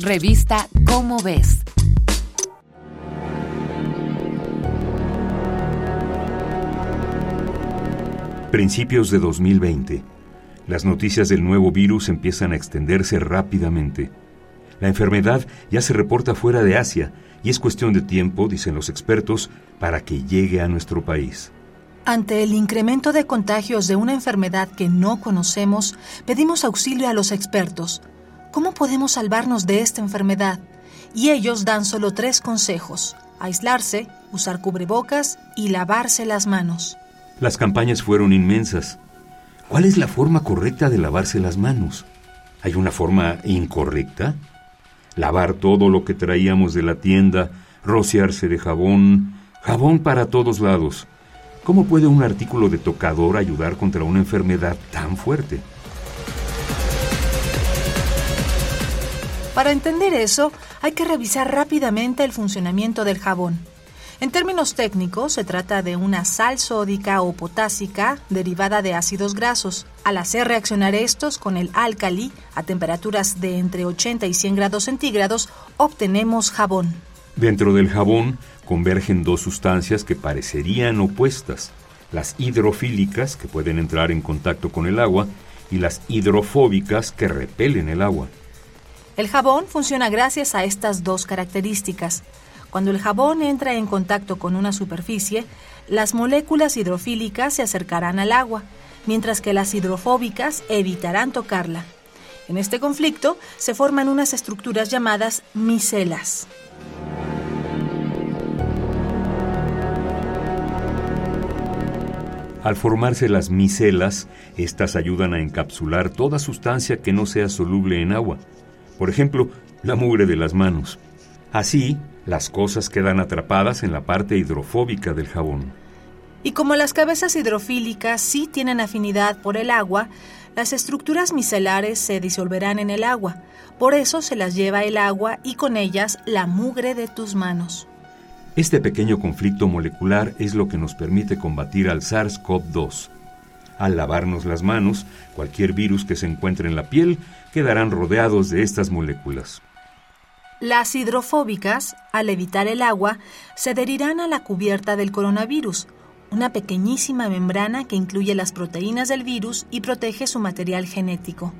Revista Cómo ves. Principios de 2020. Las noticias del nuevo virus empiezan a extenderse rápidamente. La enfermedad ya se reporta fuera de Asia y es cuestión de tiempo, dicen los expertos, para que llegue a nuestro país. Ante el incremento de contagios de una enfermedad que no conocemos, pedimos auxilio a los expertos. ¿Cómo podemos salvarnos de esta enfermedad? Y ellos dan solo tres consejos. Aislarse, usar cubrebocas y lavarse las manos. Las campañas fueron inmensas. ¿Cuál es la forma correcta de lavarse las manos? ¿Hay una forma incorrecta? Lavar todo lo que traíamos de la tienda, rociarse de jabón, jabón para todos lados. ¿Cómo puede un artículo de tocador ayudar contra una enfermedad tan fuerte? Para entender eso, hay que revisar rápidamente el funcionamiento del jabón. En términos técnicos, se trata de una sal sódica o potásica derivada de ácidos grasos. Al hacer reaccionar estos con el álcali a temperaturas de entre 80 y 100 grados centígrados, obtenemos jabón. Dentro del jabón convergen dos sustancias que parecerían opuestas, las hidrofílicas, que pueden entrar en contacto con el agua, y las hidrofóbicas, que repelen el agua. El jabón funciona gracias a estas dos características. Cuando el jabón entra en contacto con una superficie, las moléculas hidrofílicas se acercarán al agua, mientras que las hidrofóbicas evitarán tocarla. En este conflicto se forman unas estructuras llamadas micelas. Al formarse las micelas, estas ayudan a encapsular toda sustancia que no sea soluble en agua. Por ejemplo, la mugre de las manos. Así, las cosas quedan atrapadas en la parte hidrofóbica del jabón. Y como las cabezas hidrofílicas sí tienen afinidad por el agua, las estructuras micelares se disolverán en el agua. Por eso se las lleva el agua y con ellas la mugre de tus manos. Este pequeño conflicto molecular es lo que nos permite combatir al SARS-CoV-2. Al lavarnos las manos, cualquier virus que se encuentre en la piel quedarán rodeados de estas moléculas. Las hidrofóbicas, al evitar el agua, se adherirán a la cubierta del coronavirus, una pequeñísima membrana que incluye las proteínas del virus y protege su material genético.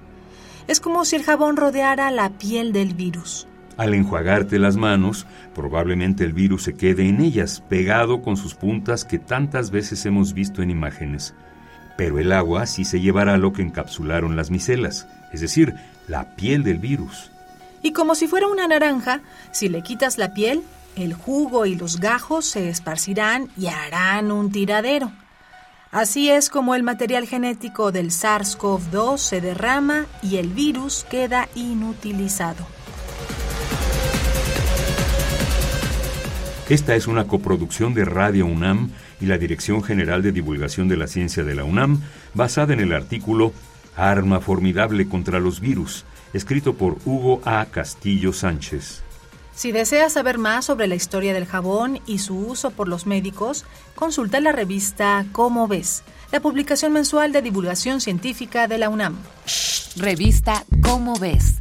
Es como si el jabón rodeara la piel del virus. Al enjuagarte las manos, probablemente el virus se quede en ellas, pegado con sus puntas que tantas veces hemos visto en imágenes. Pero el agua sí se llevará lo que encapsularon las micelas, es decir, la piel del virus. Y como si fuera una naranja, si le quitas la piel, el jugo y los gajos se esparcirán y harán un tiradero. Así es como el material genético del SARS-CoV-2 se derrama y el virus queda inutilizado. Esta es una coproducción de Radio UNAM y la Dirección General de Divulgación de la Ciencia de la UNAM, basada en el artículo Arma formidable contra los virus, escrito por Hugo A. Castillo Sánchez. Si deseas saber más sobre la historia del jabón y su uso por los médicos, consulta la revista Cómo ves, la publicación mensual de divulgación científica de la UNAM. Revista Cómo ves